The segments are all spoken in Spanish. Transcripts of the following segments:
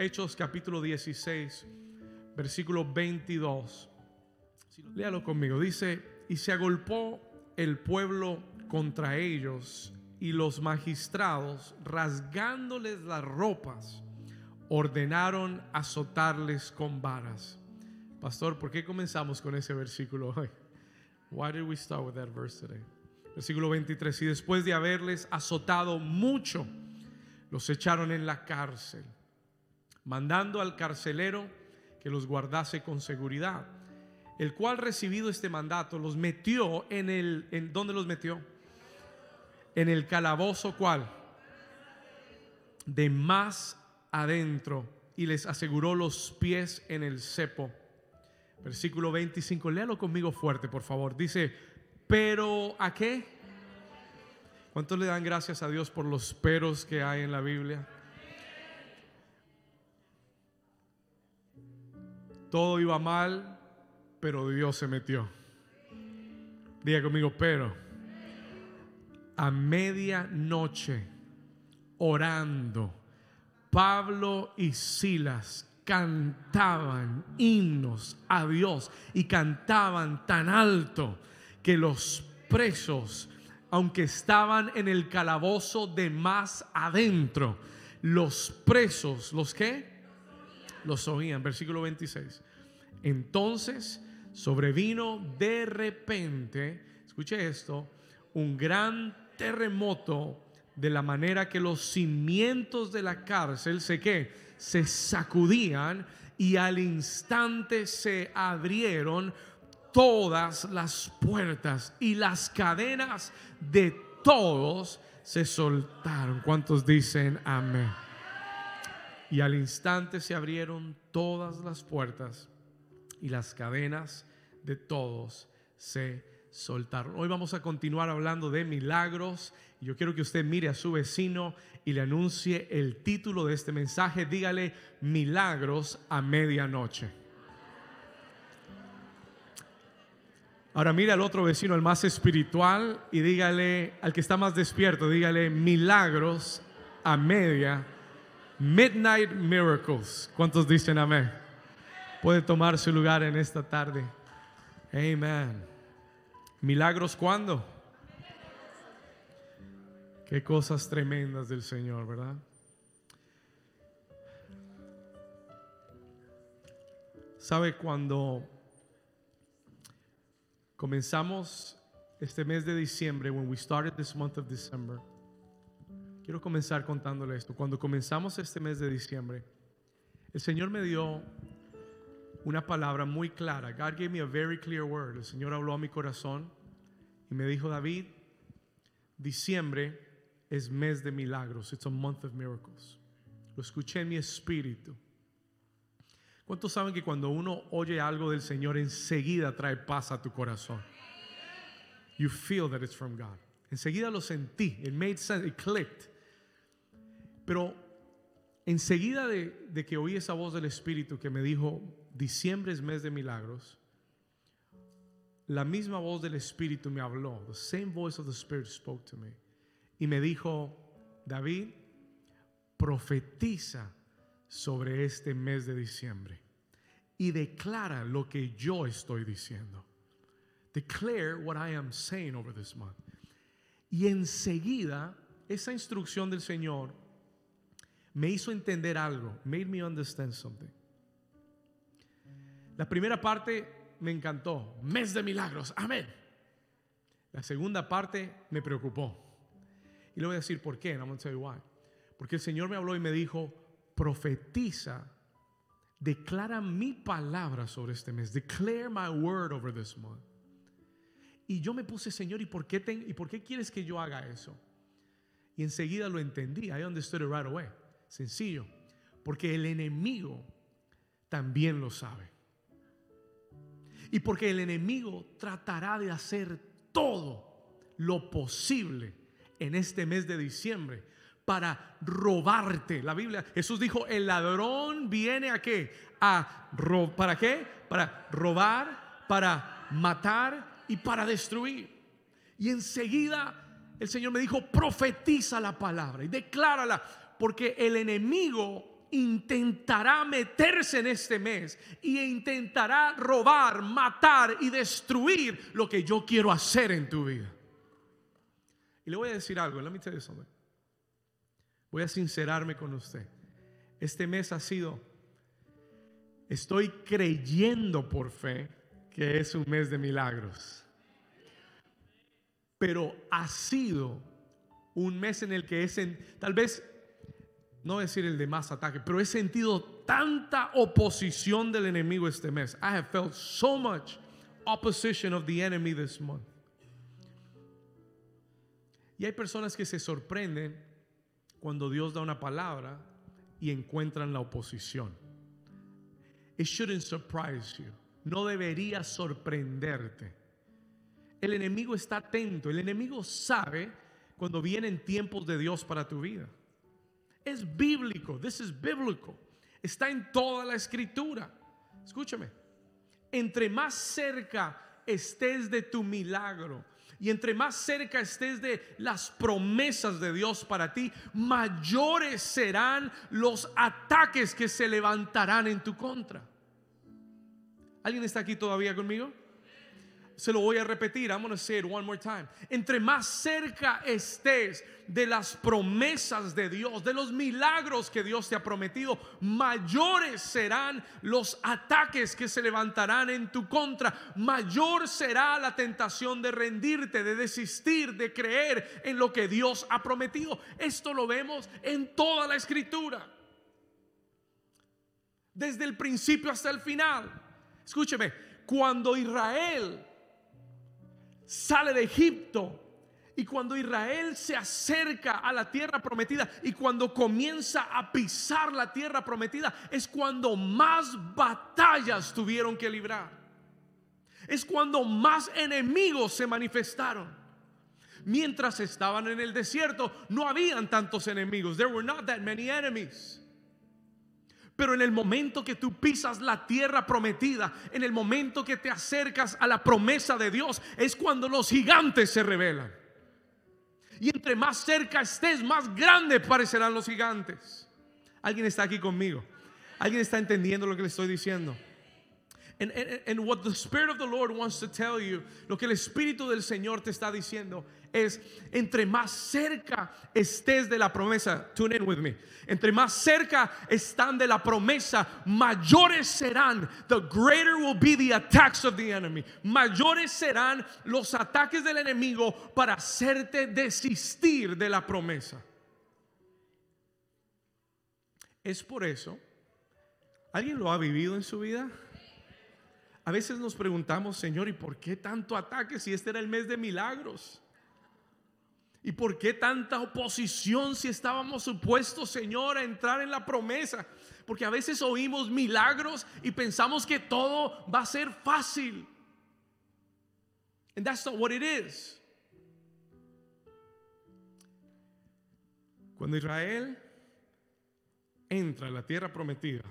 Hechos capítulo 16, versículo 22. Léalo conmigo. Dice, y se agolpó el pueblo contra ellos y los magistrados, rasgándoles las ropas, ordenaron azotarles con varas. Pastor, ¿por qué comenzamos con ese versículo hoy? Why did we start with that verse today? Versículo 23. Y después de haberles azotado mucho, los echaron en la cárcel, mandando al carcelero que los guardase con seguridad, el cual recibido este mandato los metió en el en dónde los metió? En el calabozo cuál? De más adentro y les aseguró los pies en el cepo. Versículo 25, léalo conmigo fuerte, por favor. Dice, pero ¿a qué? ¿Cuántos le dan gracias a Dios por los peros que hay en la Biblia? Todo iba mal, pero Dios se metió. Diga conmigo, pero a medianoche, orando, Pablo y Silas cantaban himnos a Dios y cantaban tan alto que los presos, aunque estaban en el calabozo de más adentro, los presos, ¿los qué? Los oían. Versículo 26. Entonces sobrevino de repente, escuche esto, un gran terremoto de la manera que los cimientos de la cárcel se que se sacudían y al instante se abrieron todas las puertas y las cadenas de todos se soltaron. ¿Cuántos dicen amén? Y al instante se abrieron todas las puertas y las cadenas de todos se soltaron. Hoy vamos a continuar hablando de milagros. Yo quiero que usted mire a su vecino y le anuncie el título de este mensaje. Dígale milagros a medianoche. Ahora mire al otro vecino, el más espiritual, y dígale al que está más despierto, dígale milagros a media. Midnight miracles. ¿Cuántos dicen amén? Puede tomar su lugar en esta tarde. Amén. Milagros cuando? Qué cosas tremendas del Señor, ¿verdad? ¿Sabe cuando comenzamos este mes de diciembre, when we started this month of December? Quiero comenzar contándole esto. Cuando comenzamos este mes de diciembre, el Señor me dio una palabra muy clara. God gave me a very clear word. El Señor habló a mi corazón y me dijo, David, diciembre es mes de milagros. It's a month of miracles. Lo escuché en mi espíritu. ¿Cuántos saben que cuando uno oye algo del Señor enseguida trae paz a tu corazón? You feel that it's from God. Enseguida lo sentí. It made sense. It clicked. Pero enseguida de, de que oí esa voz del Espíritu que me dijo, diciembre es mes de milagros, la misma voz del Espíritu me habló. The same voice of the Spirit spoke to me. Y me dijo, David, profetiza sobre este mes de diciembre y declara lo que yo estoy diciendo. Declare what I am saying over this month. Y enseguida, esa instrucción del Señor me hizo entender algo. Made me understand something. La primera parte me encantó. Mes de milagros. Amén. La segunda parte me preocupó. Y le voy a decir por qué. And I'm going why. Porque el Señor me habló y me dijo, profetiza, declara mi palabra sobre este mes. Declare my word over this month. Y yo me puse, Señor, ¿y por qué, ¿y por qué quieres que yo haga eso? Y enseguida lo entendí. I understood it right away. Sencillo. Porque el enemigo también lo sabe. Y porque el enemigo tratará de hacer todo lo posible en este mes de diciembre para robarte. La Biblia, Jesús dijo, el ladrón viene a qué? A ¿Para qué? Para robar, para matar y para destruir. Y enseguida el Señor me dijo, profetiza la palabra y declárala, porque el enemigo intentará meterse en este mes y intentará robar, matar y destruir lo que yo quiero hacer en tu vida. Y le voy a decir algo, let me tell you. Voy a sincerarme con usted. Este mes ha sido, estoy creyendo por fe que es un mes de milagros. Pero ha sido un mes en el que es en, tal vez no decir el de más ataque, pero he sentido tanta oposición del enemigo este mes. I have felt so much opposition of the enemy this month. Y hay personas que se sorprenden cuando Dios da una palabra y encuentran la oposición. It shouldn't surprise you. No debería sorprenderte. El enemigo está atento. El enemigo sabe cuando vienen tiempos de Dios para tu vida. Es bíblico. This is biblical. Está en toda la escritura. Escúchame. Entre más cerca estés de tu milagro y entre más cerca estés de las promesas de Dios para ti, mayores serán los ataques que se levantarán en tu contra. ¿Alguien está aquí todavía conmigo? Se lo voy a repetir. I'm going to say it one more time. Entre más cerca estés de las promesas de Dios, de los milagros que Dios te ha prometido, mayores serán los ataques que se levantarán en tu contra. Mayor será la tentación de rendirte, de desistir, de creer en lo que Dios ha prometido. Esto lo vemos en toda la escritura. Desde el principio hasta el final. Escúcheme, cuando Israel sale de Egipto y cuando Israel se acerca a la tierra prometida y cuando comienza a pisar la tierra prometida, es cuando más batallas tuvieron que librar. Es cuando más enemigos se manifestaron. Mientras estaban en el desierto, no habían tantos enemigos. There were not that many enemies. Pero en el momento que tú pisas la tierra prometida, en el momento que te acercas a la promesa de Dios, es cuando los gigantes se revelan. Y entre más cerca estés, más grandes parecerán los gigantes. ¿Alguien está aquí conmigo? ¿Alguien está entendiendo lo que le estoy diciendo? And, and, what the Spirit of the Lord wants to tell you, lo que el Espíritu del Señor te está diciendo es, entre más cerca estés de la promesa, tune in with me, entre más cerca están de la promesa, mayores serán, the greater will be the attacks of the enemy, mayores serán los ataques del enemigo para hacerte desistir de la promesa. Es por eso, ¿alguien lo ha vivido en su vida? A veces nos preguntamos, Señor, ¿y por qué tanto ataque si este era el mes de milagros? ¿Y por qué tanta oposición si estábamos supuestos, Señor, a entrar en la promesa? Porque a veces oímos milagros y pensamos que todo va a ser fácil. And that's not what it is. Cuando Israel entra en la tierra prometida,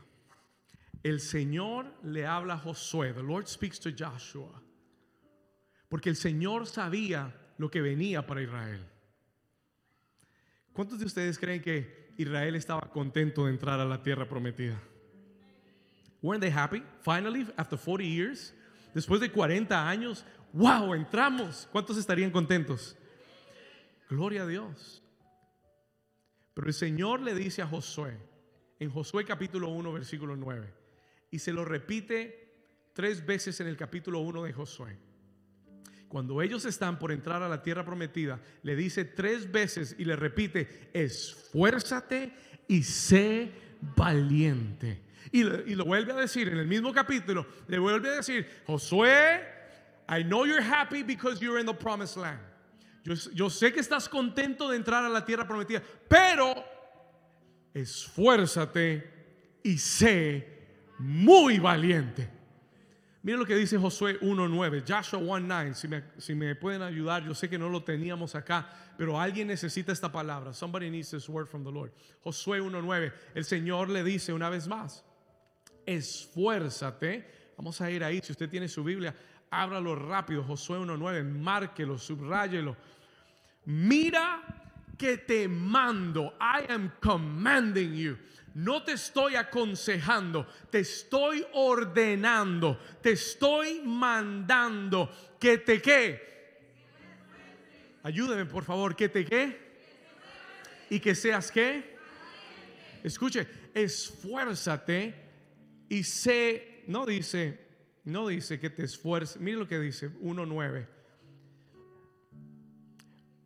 el Señor le habla a Josué. The Lord speaks to Joshua. Porque el Señor sabía lo que venía para Israel. ¿Cuántos de ustedes creen que Israel estaba contento de entrar a la tierra prometida? Weren't they happy? Finally, after 40 years, después de 40 años, wow, entramos. ¿Cuántos estarían contentos? Gloria a Dios. Pero el Señor le dice a Josué, en Josué capítulo 1, versículo 9, y se lo repite tres veces en el capítulo 1 de Josué. Cuando ellos están por entrar a la tierra prometida, le dice tres veces y le repite, esfuérzate y sé valiente. Y, lo vuelve a decir en el mismo capítulo, le vuelve a decir, Josué, I know you're happy because you're in the promised land. Yo, yo sé que estás contento de entrar a la tierra prometida, pero esfuérzate y sé muy valiente. Miren lo que dice Josué 1.9, Joshua 1.9, si me, si me pueden ayudar, yo sé que no lo teníamos acá, pero alguien necesita esta palabra. Somebody needs this word from the Lord. Josué 1.9, el Señor le dice una vez más, esfuérzate. Vamos a ir ahí, si usted tiene su Biblia, ábralo rápido, Josué 1.9, márquelo, subráyelo. Mira que te mando, I am commanding you no te estoy aconsejando, te estoy ordenando, te estoy mandando que te qué. Ayúdeme por favor, que te qué. Y que seas qué. Escuche, esfuérzate y sé, no dice, no dice que te esfuerces. Mire lo que dice 1.9.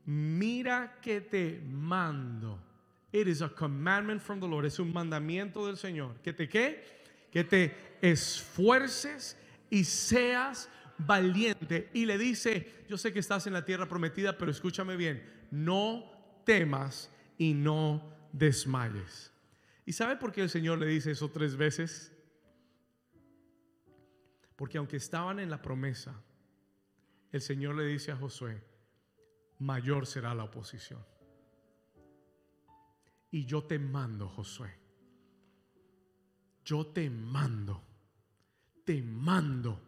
Mira que te mando. It is a commandment from the Lord. Es un mandamiento del Señor. Que te qué? Que te esfuerces y seas valiente. Y le dice, yo sé que estás en la tierra prometida, pero escúchame bien, no temas y no desmayes. ¿Y sabe por qué el Señor le dice eso tres veces? Porque aunque estaban en la promesa, el Señor le dice a Josué, mayor será la oposición. Y yo te mando, Josué. Yo te mando. Te mando.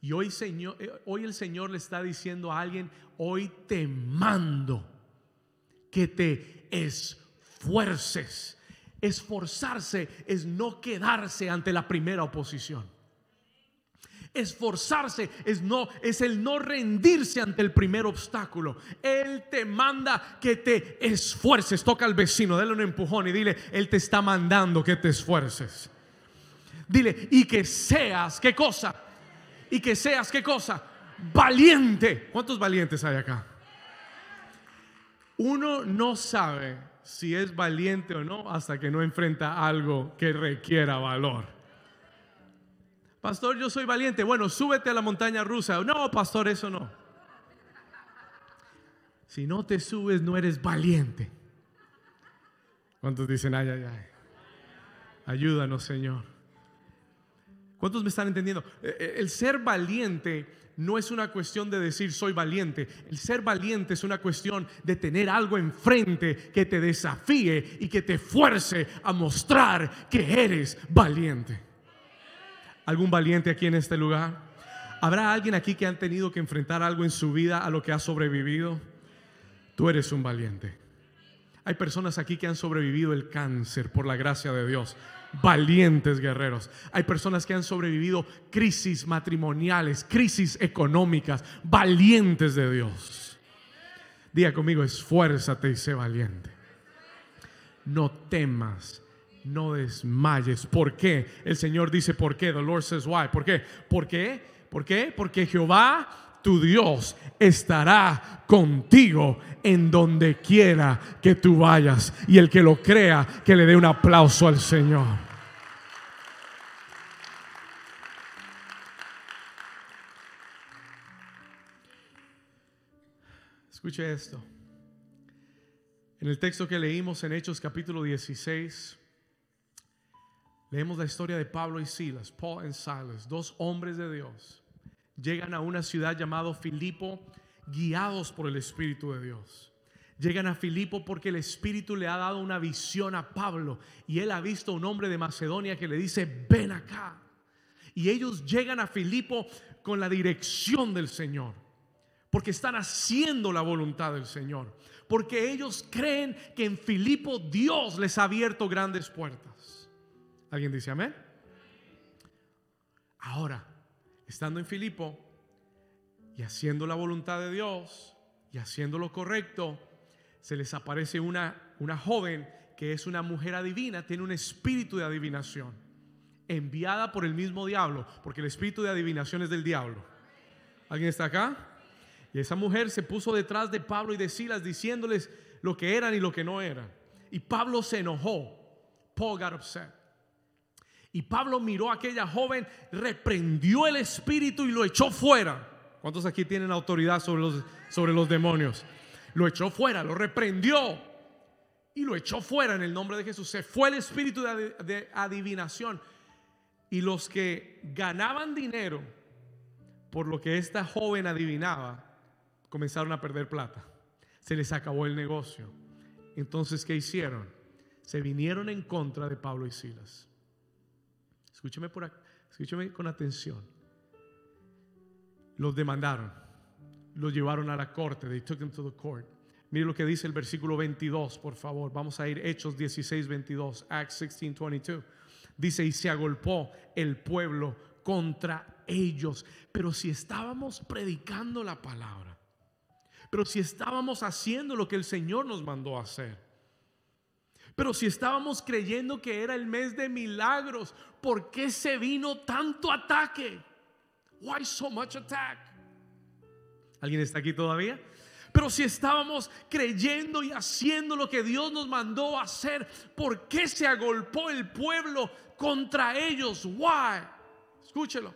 Y hoy, Señor, eh, hoy el Señor le está diciendo a alguien, hoy te mando que te esfuerces. Esforzarse es no quedarse ante la primera oposición. Esforzarse es no es el no rendirse ante el primer obstáculo. Él te manda que te esfuerces. Toca al vecino, dale un empujón y dile, él te está mandando que te esfuerces. Dile, y que seas, ¿qué cosa? Y que seas, ¿qué cosa? Valiente. ¿Cuántos valientes hay acá? Uno no sabe si es valiente o no hasta que no enfrenta algo que requiera valor. Pastor, yo soy valiente. Bueno, súbete a la montaña rusa. No, pastor, eso no. Si no te subes, no eres valiente. ¿Cuántos dicen, ay, ay, ay? Ayúdanos, Señor. ¿Cuántos me están entendiendo? Eh, eh, el ser valiente no es una cuestión de decir soy valiente. El ser valiente es una cuestión de tener algo enfrente que te desafíe y que te fuerce a mostrar que eres valiente. ¿Algún valiente aquí en este lugar? ¿Habrá alguien aquí que han tenido que enfrentar algo en su vida a lo que ha sobrevivido? Tú eres un valiente. Hay personas aquí que han sobrevivido el cáncer por la gracia de Dios. Valientes guerreros. Hay personas que han sobrevivido crisis matrimoniales, crisis económicas. Valientes de Dios. Diga conmigo, esfuérzate y sé valiente. No temas no desmayes. ¿Por qué? El Señor dice, ¿por qué? The Lord says why. ¿Por qué? ¿Por qué? ¿Por qué? Porque Jehová tu Dios estará contigo en donde quiera que tú vayas. Y el que lo crea, que le dé un aplauso al Señor. Escuche esto. En el texto que leímos en Hechos capítulo 16, Leemos la historia de Pablo y Silas, Paul y Silas, dos hombres de Dios. Llegan a una ciudad llamada Filipo, guiados por el Espíritu de Dios. Llegan a Filipo porque el Espíritu le ha dado una visión a Pablo y él ha visto a un hombre de Macedonia que le dice, ven acá. Y ellos llegan a Filipo con la dirección del Señor, porque están haciendo la voluntad del Señor, porque ellos creen que en Filipo Dios les ha abierto grandes puertas. ¿Alguien dice amén? Ahora, estando en Filipo y haciendo la voluntad de Dios y haciendo lo correcto, se les aparece una, una joven que es una mujer adivina, tiene un espíritu de adivinación, enviada por el mismo diablo, porque el espíritu de adivinación es del diablo. ¿Alguien está acá? Y esa mujer se puso detrás de Pablo y de Silas diciéndoles lo que eran y lo que no eran. Y Pablo se enojó. Paul got upset. Y Pablo miró a aquella joven, reprendió el espíritu y lo echó fuera. ¿Cuántos aquí tienen autoridad sobre los, sobre los demonios? Lo echó fuera, lo reprendió y lo echó fuera en el nombre de Jesús. Se fue el espíritu de, de adivinación. Y los que ganaban dinero por lo que esta joven adivinaba, comenzaron a perder plata. Se les acabó el negocio. Entonces, ¿qué hicieron? Se vinieron en contra de Pablo y Silas. Escúcheme, por escúcheme con atención. Los demandaron, los llevaron a la corte, they took them to the court. Mire lo que dice el versículo 22, por favor. Vamos a ir Hechos 16, 22. Acts 16, 22. Dice, y se agolpó el pueblo contra ellos. Pero si estábamos predicando la palabra, pero si estábamos haciendo lo que el Señor nos mandó a hacer, pero si estábamos creyendo que era el mes de milagros, ¿por qué se vino tanto ataque? Why so much attack? ¿Alguien está aquí todavía? Pero si estábamos creyendo y haciendo lo que Dios nos mandó hacer, ¿por qué se agolpó el pueblo contra ellos? Why? Escúchelo.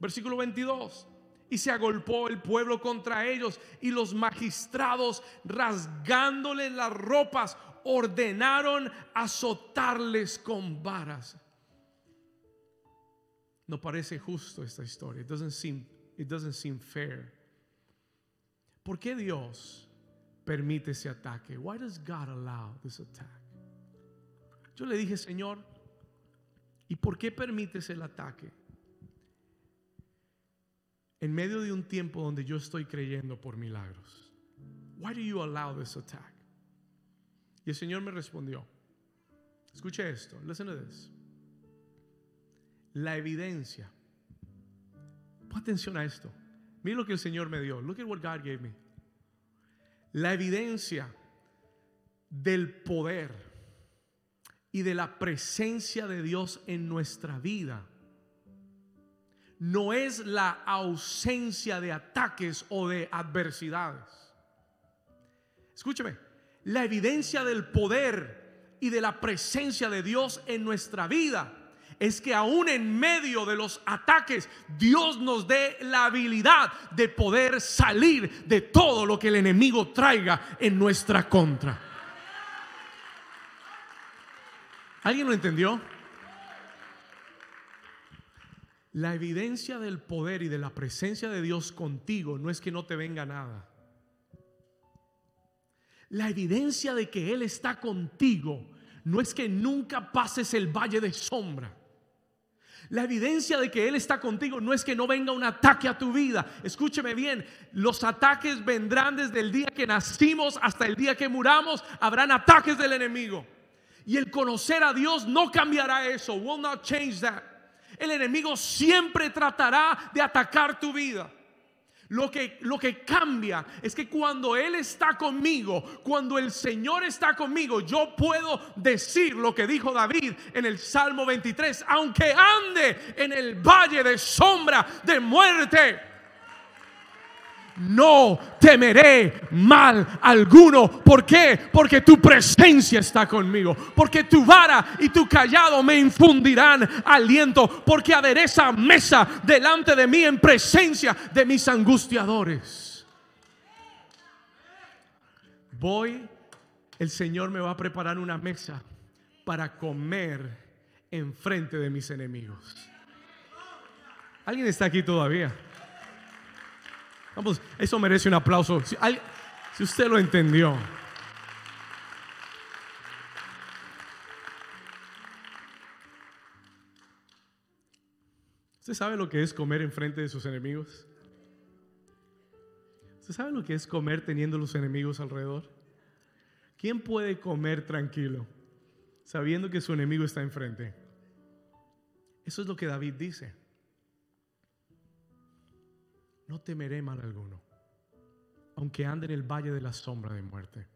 Versículo 22. Y se agolpó el pueblo contra ellos y los magistrados rasgándole las ropas ordenaron azotarles con varas. No parece justo esta historia. It doesn't seem, it doesn't seem fair. ¿Por qué Dios permite ese ataque? Why does God allow this attack? Yo le dije, Señor, ¿y por qué permites el ataque? En medio de un tiempo donde yo estoy creyendo por milagros. Why do you allow this attack? Y el Señor me respondió. Escuche esto, listen to this. La evidencia. Pon atención a esto. Mira lo que el Señor me dio. Look at what God gave me. La evidencia del poder y de la presencia de Dios en nuestra vida no es la ausencia de ataques o de adversidades. Escúcheme, la evidencia del poder y de la presencia de Dios en nuestra vida es que aún en medio de los ataques, Dios nos dé la habilidad de poder salir de todo lo que el enemigo traiga en nuestra contra. ¿Alguien lo entendió? La evidencia del poder y de la presencia de Dios contigo no es que no te venga nada. La evidencia de que Él está contigo no es que nunca pases el valle de sombra. La evidencia de que Él está contigo no es que no venga un ataque a tu vida. Escúcheme bien, los ataques vendrán desde el día que nacimos hasta el día que muramos. Habrán ataques del enemigo. Y el conocer a Dios no cambiará eso. Will not change that. El enemigo siempre tratará de atacar tu vida. Lo que, lo que cambia es que cuando Él está conmigo, cuando el Señor está conmigo, yo puedo decir lo que dijo David en el Salmo 23, aunque ande en el valle de sombra de muerte no temeré mal alguno. ¿Por qué? Porque tu presencia está conmigo. Porque tu vara y tu callado me infundirán aliento. Porque adereza mesa delante de mí en presencia de mis angustiadores. Voy, el Señor me va a preparar una mesa para comer en frente de mis enemigos. ¿Alguien está aquí todavía? Vamos, eso merece un aplauso. Si, si usted lo entendió. ¿Usted sabe lo que es comer enfrente de sus enemigos? ¿Usted sabe lo que es comer teniendo los enemigos alrededor? ¿Quién puede comer tranquilo sabiendo que su enemigo está enfrente? Eso es lo que David dice no temeré mal alguno, aunque ande en el valle de la sombra de muerte.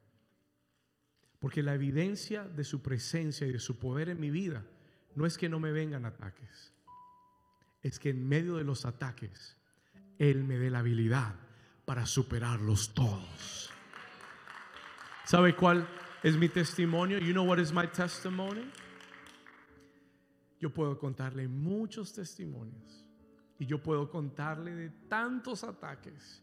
Porque la evidencia de su presencia y de su poder en mi vida no es que no me vengan ataques, es que en medio de los ataques Él me dé la habilidad para superarlos todos. ¿Sabe cuál es mi testimonio? You know what is my testimony? Yo puedo contarle muchos testimonios y yo puedo contarle de tantos ataques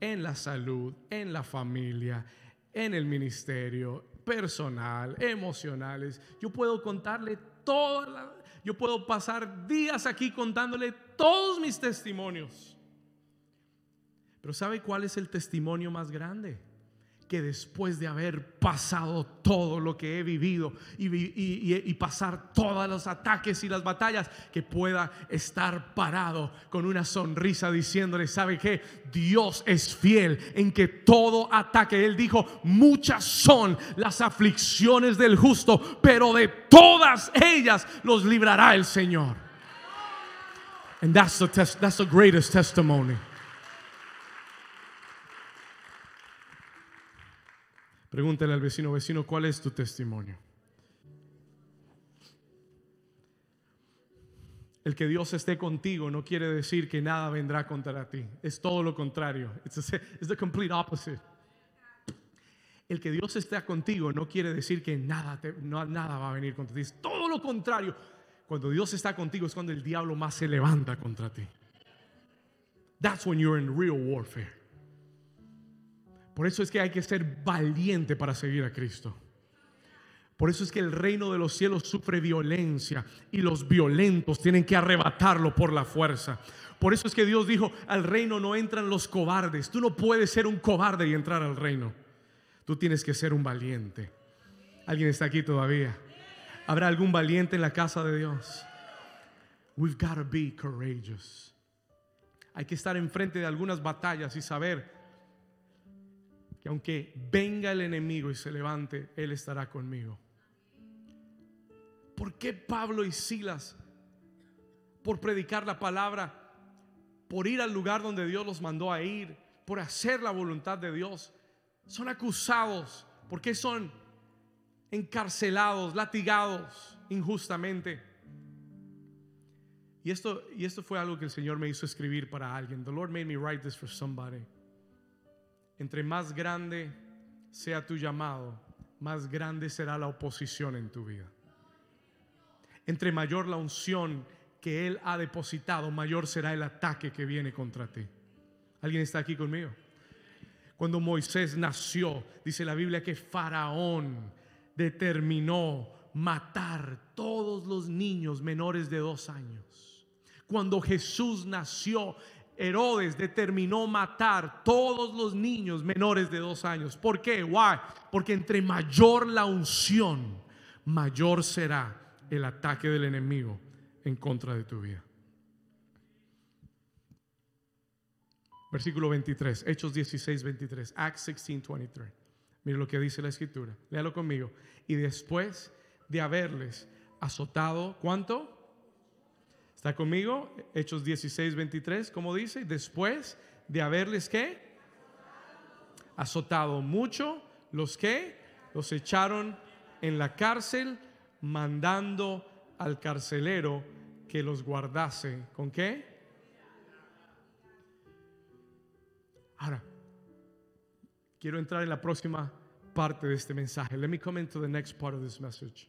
en la salud, en la familia, en el ministerio, personal, emocionales. Yo puedo contarle toda la, yo puedo pasar días aquí contándole todos mis testimonios. Pero ¿sabe cuál es el testimonio más grande? Que después de haber pasado todo lo que he vivido y, pasar todos los ataques y las batallas, que pueda estar parado con una sonrisa diciéndole, ¿sabe qué? Dios es fiel en que todo ataque, Él dijo, muchas son las aflicciones del justo, pero de todas ellas los librará el Señor. And that's the, that's the greatest testimony. Pregúntale al vecino, vecino, ¿cuál es tu testimonio? El que Dios esté contigo no quiere decir que nada vendrá contra ti. Es todo lo contrario. It's, the- complete opposite. El que Dios esté contigo no quiere decir que nada, no, nada va a venir contra ti. Es todo lo contrario. Cuando Dios está contigo es cuando el diablo más se levanta contra ti. That's when you're in real warfare. Por eso es que hay que ser valiente para seguir a Cristo. Por eso es que el reino de los cielos sufre violencia y los violentos tienen que arrebatarlo por la fuerza. Por eso es que Dios dijo, al reino no entran los cobardes. Tú no puedes ser un cobarde y entrar al reino. Tú tienes que ser un valiente. ¿Alguien está aquí todavía? ¿Habrá algún valiente en la casa de Dios? We've got to be courageous. Hay que estar enfrente de algunas batallas y saber que aunque venga el enemigo y se levante, Él estará conmigo. ¿Por qué Pablo y Silas, por predicar la palabra, por ir al lugar donde Dios los mandó a ir, por hacer la voluntad de Dios, son acusados? ¿Por qué son encarcelados, latigados injustamente? Y esto, y esto fue algo que el Señor me hizo escribir para alguien. The Lord made me write this for somebody. Entre más grande sea tu llamado, más grande será la oposición en tu vida. Entre mayor la unción que Él ha depositado, mayor será el ataque que viene contra ti. ¿Alguien está aquí conmigo? Cuando Moisés nació, dice la Biblia que Faraón determinó matar todos los niños menores de dos años. Cuando Jesús nació, Herodes determinó matar todos los niños menores de dos años. ¿Por qué? Why? Porque entre mayor la unción, mayor será el ataque del enemigo en contra de tu vida. Versículo 23, Hechos 16, 23, Acts 16, 23. Mire lo que dice la escritura. Léalo conmigo. Y después de haberles azotado, ¿cuánto? ¿Está conmigo? Hechos 16, 23, ¿cómo dice? Después de haberles qué? Azotado mucho, los que los echaron en la cárcel, mandando al carcelero que los guardase. ¿Con qué? Ahora, quiero entrar en la próxima parte de este mensaje. Let me come into the next part of this message.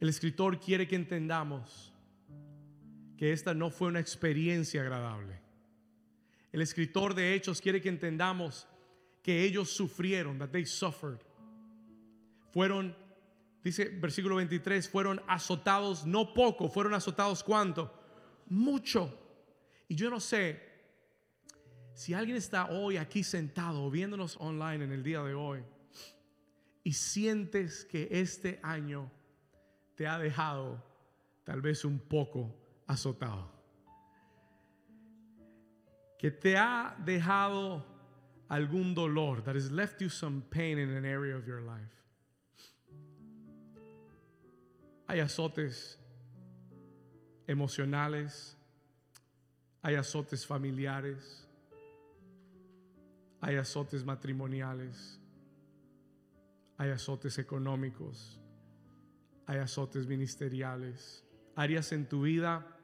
El escritor quiere que entendamos que esta no fue una experiencia agradable. El escritor de Hechos quiere que entendamos que ellos sufrieron, that they suffered. Fueron, dice versículo 23, fueron azotados no poco, fueron azotados cuánto? Mucho. Y yo no sé si alguien está hoy aquí sentado viéndonos online en el día de hoy y sientes que este año te ha dejado tal vez un poco azotado. Que te ha dejado algún dolor, that has left you some pain in an area of your life. Hay azotes emocionales, hay azotes familiares, hay azotes matrimoniales, hay azotes económicos, hay azotes ministeriales, áreas en tu vida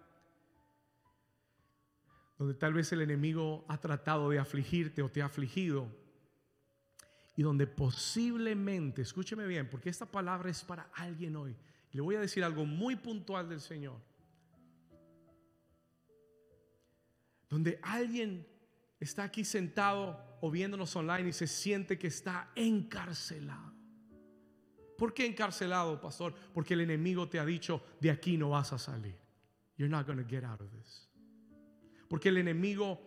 donde tal vez el enemigo ha tratado de afligirte o te ha afligido y donde posiblemente, escúcheme bien, porque esta palabra es para alguien hoy. Le voy a decir algo muy puntual del Señor. Donde alguien está aquí sentado o viéndonos online y se siente que está encarcelado. ¿Por qué encarcelado, pastor? Porque el enemigo te ha dicho, de aquí no vas a salir. You're not going to get out of this. Porque el enemigo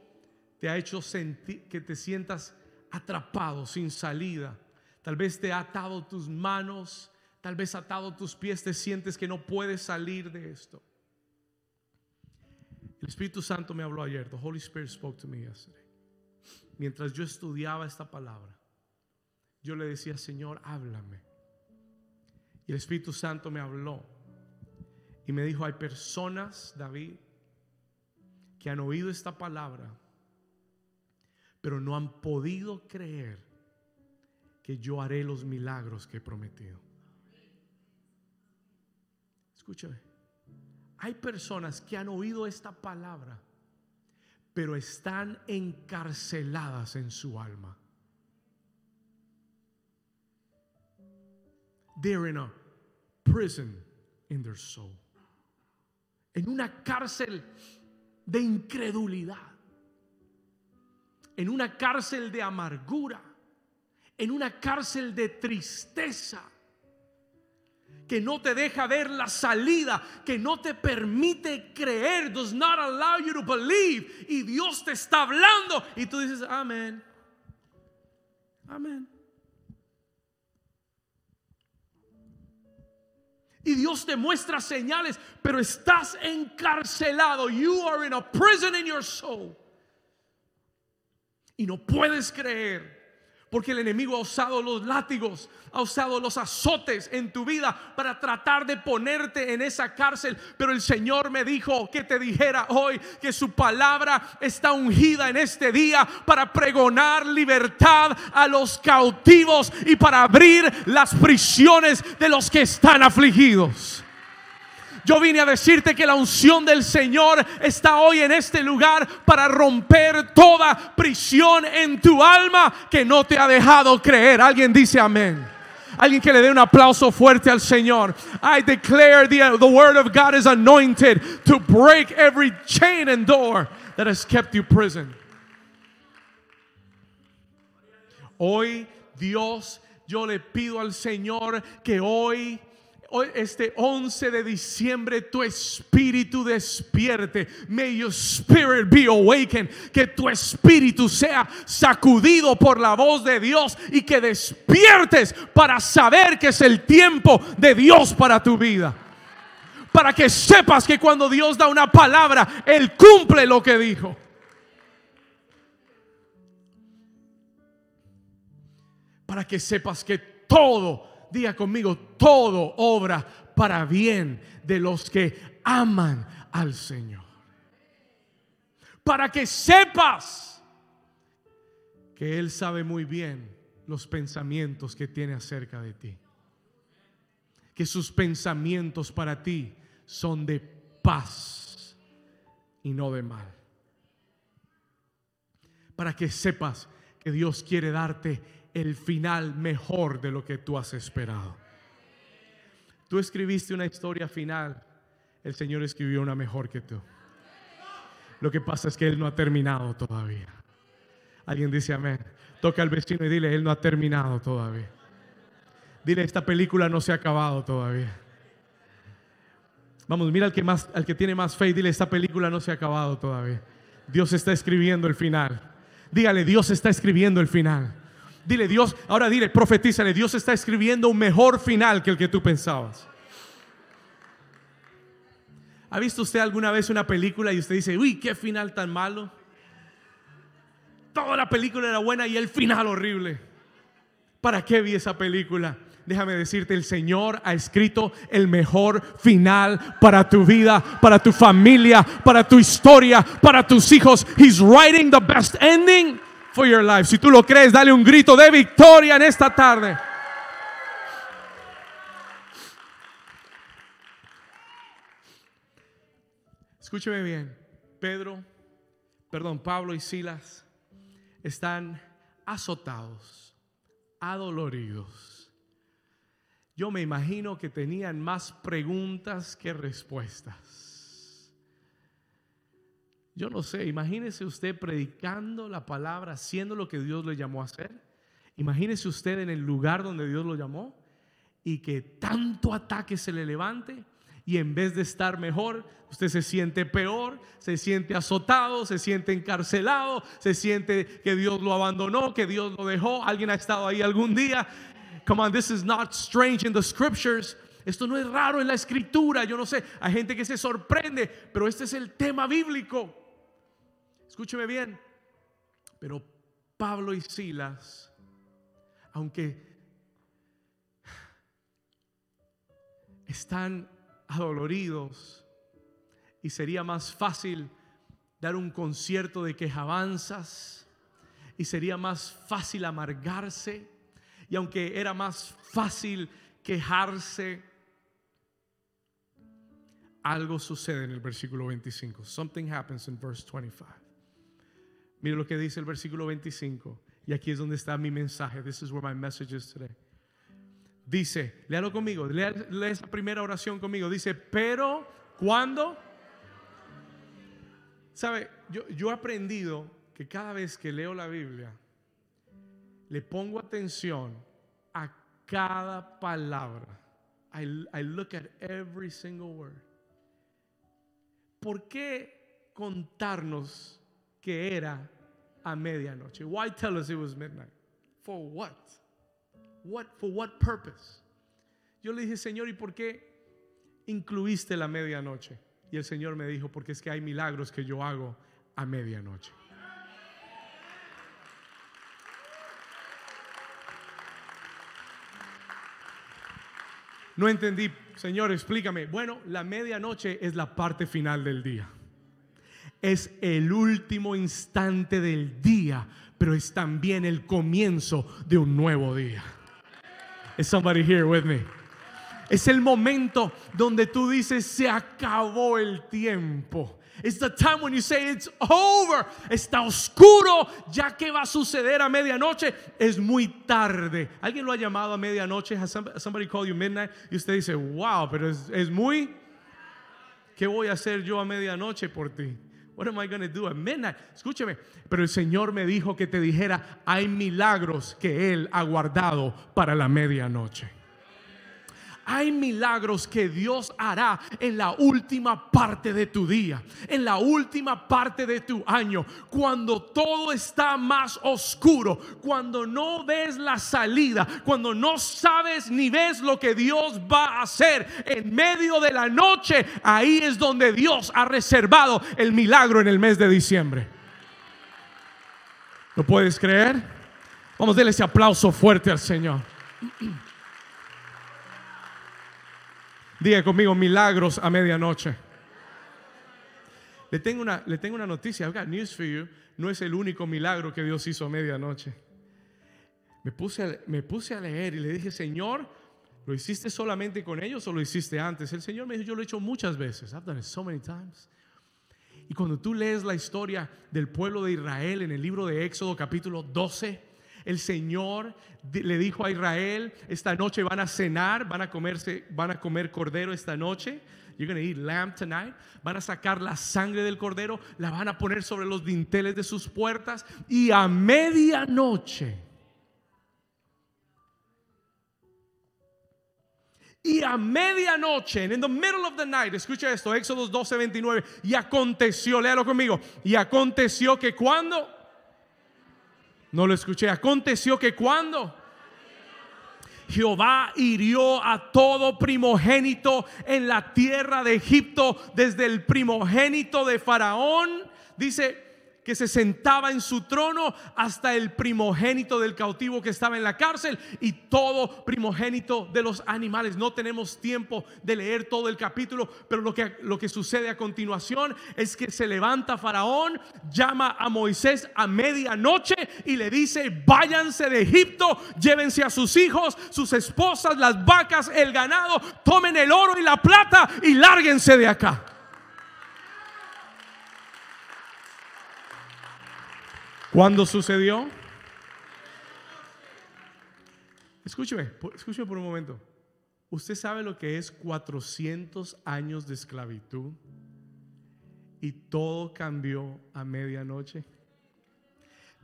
te ha hecho sentir que te sientas atrapado, sin salida. Tal vez te ha atado tus manos, tal vez atado tus pies, te sientes que no puedes salir de esto. El Espíritu Santo me habló ayer. The Holy Spirit spoke to me yesterday. Mientras yo estudiaba esta palabra, yo le decía, Señor, háblame. Y el Espíritu Santo me habló y me dijo, hay personas, David, que han oído esta palabra, pero no han podido creer que yo haré los milagros que he prometido. Escúchame. Hay personas que han oído esta palabra, pero están encarceladas en su alma. They're in a prison in their soul. En una cárcel de incredulidad. En una cárcel de amargura. En una cárcel de tristeza que no te deja ver la salida, que no te permite creer, does not allow you to believe. Y Dios te está hablando y tú dices, amén. Amén. Y Dios te muestra señales, pero estás encarcelado. You are in a prison in your soul. Y no puedes creer porque el enemigo ha usado los látigos, ha usado los azotes en tu vida para tratar de ponerte en esa cárcel. Pero el Señor me dijo que te dijera hoy que su palabra está ungida en este día para pregonar libertad a los cautivos y para abrir las prisiones de los que están afligidos. Yo vine a decirte que la unción del Señor está hoy en este lugar para romper toda prisión en tu alma que no te ha dejado creer. Alguien dice amén. Alguien que le dé un aplauso fuerte al Señor. I declare the, the word of God is anointed to break every chain and door that has kept you prison. Hoy Dios, yo le pido al Señor que hoy este 11 de diciembre tu espíritu despierte. May your spirit be awakened. Que tu espíritu sea sacudido por la voz de Dios y que despiertes para saber que es el tiempo de Dios para tu vida. Para que sepas que cuando Dios da una palabra, Él cumple lo que dijo. Para que sepas que todo diga conmigo, todo obra para bien de los que aman al Señor. Para que sepas que Él sabe muy bien los pensamientos que tiene acerca de ti. Que sus pensamientos para ti son de paz y no de mal. Para que sepas que Dios quiere darte el final mejor de lo que tú has esperado. Tú escribiste una historia final, el Señor escribió una mejor que tú. Lo que pasa es que Él no ha terminado todavía. Alguien dice amén. Toca al vecino y dile, Él no ha terminado todavía. Dile, esta película no se ha acabado todavía. Vamos, mira al que, más, al que tiene más fe y dile, esta película no se ha acabado todavía. Dios está escribiendo el final. Dígale, Dios está escribiendo el final. Dile Dios, ahora dile, profetízale, Dios está escribiendo un mejor final que el que tú pensabas. ¿Ha visto usted alguna vez una película y usted dice, uy, qué final tan malo? Toda la película era buena y el final horrible. ¿Para qué vi esa película? Déjame decirte, el Señor ha escrito el mejor final para tu vida, para tu familia, para tu historia, para tus hijos. He's writing the best ending for your life. Si tú lo crees, dale un grito de victoria en esta tarde. Escúcheme bien. Pedro, perdón, Pablo y Silas están azotados, adoloridos. Yo me imagino que tenían más preguntas que respuestas. Yo no sé, imagínese usted predicando la palabra, haciendo lo que Dios le llamó a hacer. Imagínese usted en el lugar donde Dios lo llamó y que tanto ataque se le levante Y en vez de estar mejor, usted se siente peor, se siente azotado, se siente encarcelado, se siente que Dios lo abandonó, que Dios lo dejó. Alguien ha estado ahí algún día. Come on, this is not strange in the scriptures. Esto no es raro en la escritura. Yo no sé, hay gente que se sorprende, pero este es el tema bíblico. Escúcheme bien. Pero Pablo y Silas, aunque están adoloridos y sería más fácil dar un concierto de quejabanzas y sería más fácil amargarse y aunque era más fácil quejarse algo sucede en el versículo 25 something happens in verse 25 mire lo que dice el versículo 25 y aquí es donde está mi mensaje this is where my message is today Dice, léalo conmigo, lea, esa primera oración conmigo. Dice, pero cuando, ¿sabe? Yo, he aprendido que cada vez que leo la Biblia, le pongo atención a cada palabra. I, I look at every single word. ¿Por qué contarnos que era a medianoche? Why tell us it was midnight? For what? What, for what purpose? Yo le dije, Señor, ¿y por qué incluiste la medianoche? Y el Señor me dijo, porque es que hay milagros que yo hago a medianoche. No entendí, Señor, explícame. Bueno, la medianoche es la parte final del día. Es el último instante del día, pero es también el comienzo de un nuevo día. Is somebody here with me? Es el momento donde tú dices se acabó el tiempo. It's the time when you say it's over. Está oscuro. Ya que va a suceder a medianoche, es muy tarde. ¿Alguien lo ha llamado a medianoche? Has somebody called you midnight? Y usted dice, wow, pero es, es muy. ¿Qué voy a hacer yo a medianoche por ti? What am I going to do at midnight? Escúcheme, pero el Señor me dijo que te dijera, hay milagros que Él ha guardado para la medianoche. Hay milagros que Dios hará en la última parte de tu día, en la última parte de tu año, cuando todo está más oscuro, cuando no ves la salida, cuando no sabes ni ves lo que Dios va a hacer en medio de la noche. Ahí es donde Dios ha reservado el milagro en el mes de diciembre. ¿Lo puedes creer? Vamos a darle ese aplauso fuerte al Señor. Diga conmigo, milagros a medianoche. Le tengo una, le tengo una noticia. I've got news for you. No es el único milagro que Dios hizo a medianoche. Me puse, a, me puse a leer y le dije, Señor, ¿lo hiciste solamente con ellos o lo hiciste antes? El Señor me dijo, yo lo he hecho muchas veces. I've done it so many times. Y cuando tú lees la historia del pueblo de Israel en el libro de Éxodo capítulo 12, el Señor le dijo a Israel, esta noche van a cenar, van a comerse, van a comer cordero esta noche. You're going to eat lamb tonight. Van a sacar la sangre del cordero, la van a poner sobre los dinteles de sus puertas y a medianoche Y a medianoche, en the middle of the night, escucha esto, Éxodo 12, 29. Y aconteció, léalo conmigo. Y aconteció que cuando no lo escuché. Aconteció que cuando Jehová hirió a todo primogénito en la tierra de Egipto, desde el primogénito de Faraón, dice, que se sentaba en su trono hasta el primogénito del cautivo que estaba en la cárcel y todo primogénito de los animales. No tenemos tiempo de leer todo el capítulo, pero lo que, lo que sucede a continuación es que se levanta Faraón, llama a Moisés a medianoche y le dice, váyanse de Egipto, llévense a sus hijos, sus esposas, las vacas, el ganado, tomen el oro y la plata y lárguense de acá. Cuando sucedió, escúcheme, escúcheme por un momento. Usted sabe lo que es 400 años de esclavitud y todo cambió a medianoche.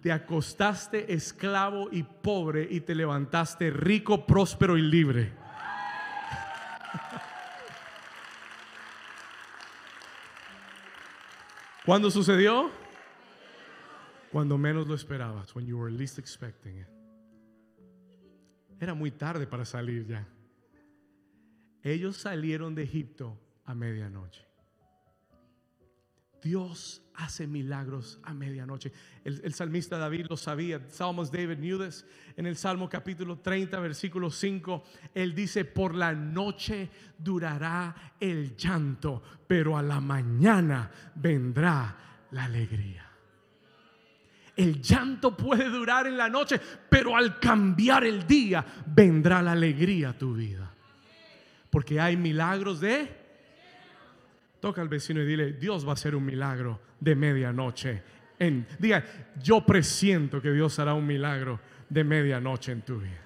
Te acostaste esclavo y pobre y te levantaste rico, próspero y libre. ¿Cuándo sucedió? Cuando menos lo esperabas, when you were least expecting it. Era muy tarde para salir ya. Ellos salieron de Egipto a medianoche. Dios hace milagros a medianoche. El, salmista David lo sabía. Salmos David knew this. En el Salmo capítulo 30, versículo 5, él dice, por la noche durará el llanto, pero a la mañana vendrá la alegría. El llanto puede durar en la noche, pero al cambiar el día vendrá la alegría a tu vida. Porque hay milagros de Toca al vecino y dile, Dios va a hacer un milagro de medianoche. En, diga, yo presiento que Dios hará un milagro de medianoche en tu vida.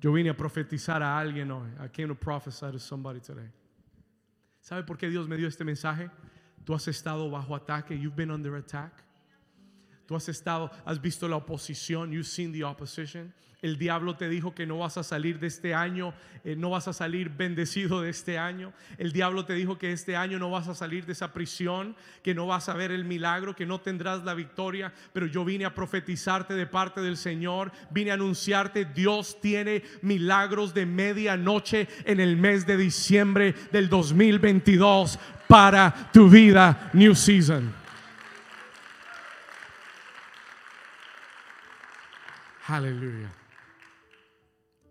Yo vine a profetizar a alguien hoy. I came to prophesy to somebody today. ¿Sabe por qué Dios me dio este mensaje? Tú has estado bajo ataque. You've been under attack. Tú has estado, has visto la oposición. You've seen the opposition. El diablo te dijo que no vas a salir de este año, eh, no vas a salir bendecido de este año. El diablo te dijo que este año no vas a salir de esa prisión, que no vas a ver el milagro, que no tendrás la victoria. Pero yo vine a profetizarte de parte del Señor, vine a anunciarte, Dios tiene milagros de medianoche en el mes de diciembre del 2022 para tu vida, New Season. Aleluya.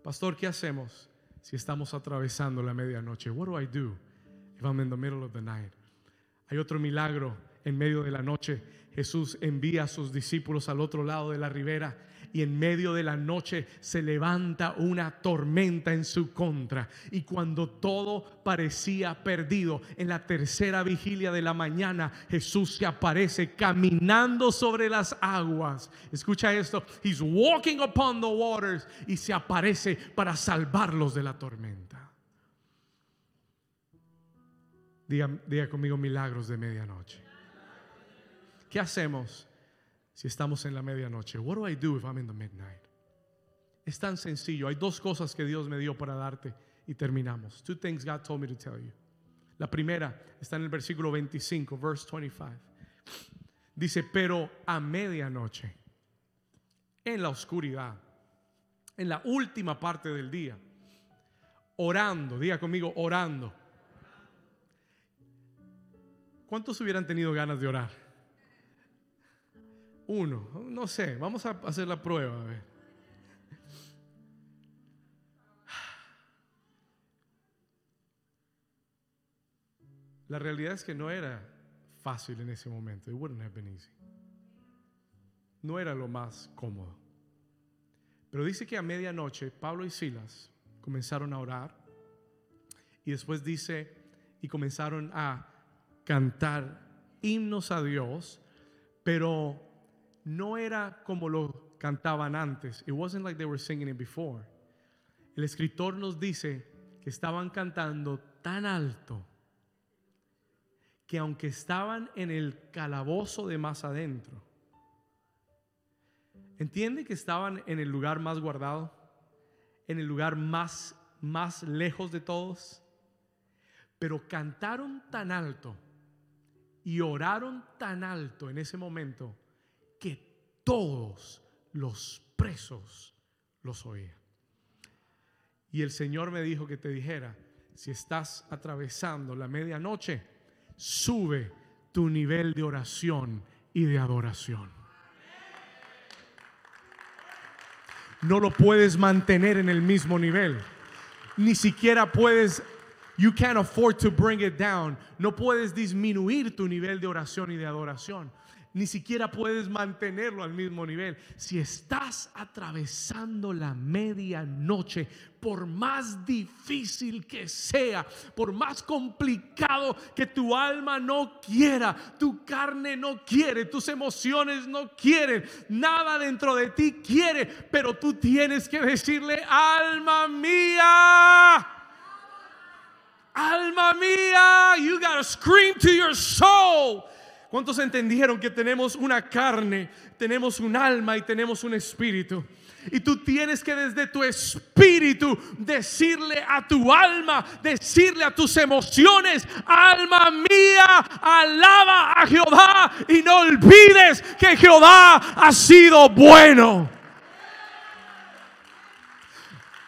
Pastor, ¿qué hacemos si estamos atravesando la medianoche? What do I do if I'm in the middle of the night? Hay otro milagro en medio de la noche. Jesús envía a sus discípulos al otro lado de la ribera y en medio de la noche se levanta una tormenta en su contra. Y cuando todo parecía perdido, en la tercera vigilia de la mañana, Jesús se aparece caminando sobre las aguas. Escucha esto, he's walking upon the waters y se aparece para salvarlos de la tormenta. Diga, conmigo milagros de medianoche. ¿Qué hacemos? Si estamos en la medianoche? What do I do if I'm in the midnight? Es tan sencillo. Hay dos cosas que Dios me dio para darte y terminamos. Two things God told me to tell you. La primera está en el versículo 25, verse 25. Dice, pero a medianoche, en la oscuridad, en la última parte del día, orando, diga conmigo, orando. ¿Cuántos hubieran tenido ganas de orar? Uno, no sé, vamos a hacer la prueba. A ver. La realidad es que no era fácil en ese momento. It wouldn't have been easy. No era lo más cómodo. Pero dice que a medianoche Pablo y Silas comenzaron a orar y después dice y comenzaron a cantar himnos a Dios, pero no era como lo cantaban antes. It wasn't like they were singing it before. El escritor nos dice que estaban cantando tan alto que aunque estaban en el calabozo de más adentro, ¿entiende que estaban en el lugar más guardado? En el lugar más, más lejos de todos. Pero cantaron tan alto y oraron tan alto en ese momento que todos los presos los oían. Y el Señor me dijo que te dijera, si estás atravesando la medianoche, sube tu nivel de oración y de adoración. No lo puedes mantener en el mismo nivel. Ni siquiera puedes You can't afford to bring it down. No puedes disminuir tu nivel de oración y de adoración ni siquiera puedes mantenerlo al mismo nivel. Si estás atravesando la medianoche, por más difícil que sea, por más complicado que tu alma no quiera, tu carne no quiere, tus emociones no quieren, nada dentro de ti quiere, pero tú tienes que decirle, alma mía. Alma mía, you gotta scream to your soul. ¿Cuántos entendieron que tenemos una carne, tenemos un alma y tenemos un espíritu. Y tú tienes que desde tu espíritu decirle a tu alma, decirle a tus emociones, alma mía, alaba a Jehová y no olvides que Jehová ha sido bueno.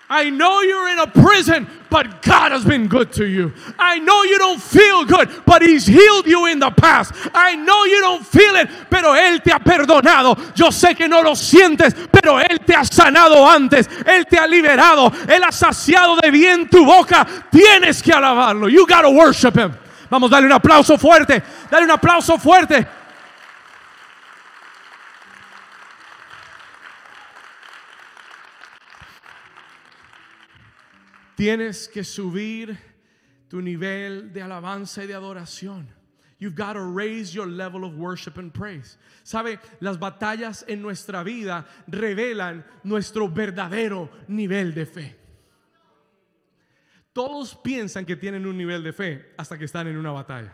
I know you're in a prison, but God has been good to you. I know you don't feel good, but He's healed you in the past. I know you don't feel it, pero Él te ha perdonado. Yo sé que no lo sientes, pero Él te ha sanado antes. Él te ha liberado. Él ha saciado de bien tu boca. Tienes que alabarlo. You gotta worship Him. Vamos, dale un aplauso fuerte. Dale un aplauso fuerte. Tienes que subir tu nivel de alabanza y de adoración. You've got to raise your level of worship and praise. Sabe, las batallas en nuestra vida revelan nuestro verdadero nivel de fe. Todos piensan que tienen un nivel de fe hasta que están en una batalla.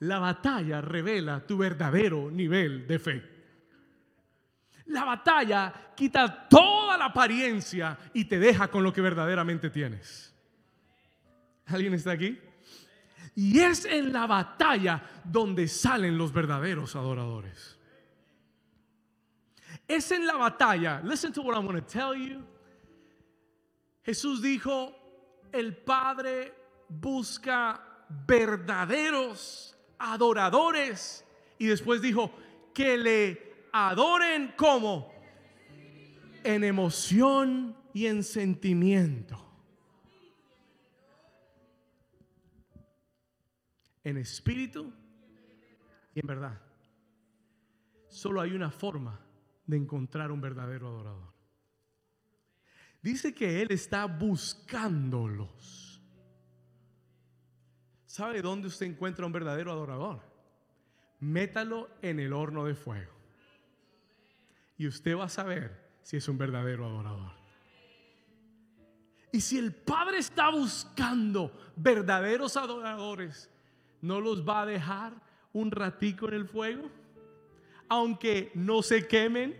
La batalla revela tu verdadero nivel de fe. La batalla quita toda la apariencia y te deja con lo que verdaderamente tienes. ¿Alguien está aquí? Y es en la batalla donde salen los verdaderos adoradores. Es en la batalla. Listen to what I'm going to tell you. Jesús dijo, el Padre busca verdaderos adoradores. Y después dijo, que le adoren como en emoción y en sentimiento. En espíritu y en verdad. Solo hay una forma de encontrar un verdadero adorador. Dice que Él está buscándolos. ¿Sabe dónde usted encuentra un verdadero adorador? Métalo en el horno de fuego y usted va a saber si es un verdadero adorador. Y si el Padre está buscando verdaderos adoradores, ¿no los va a dejar un ratico en el fuego? Aunque no se quemen,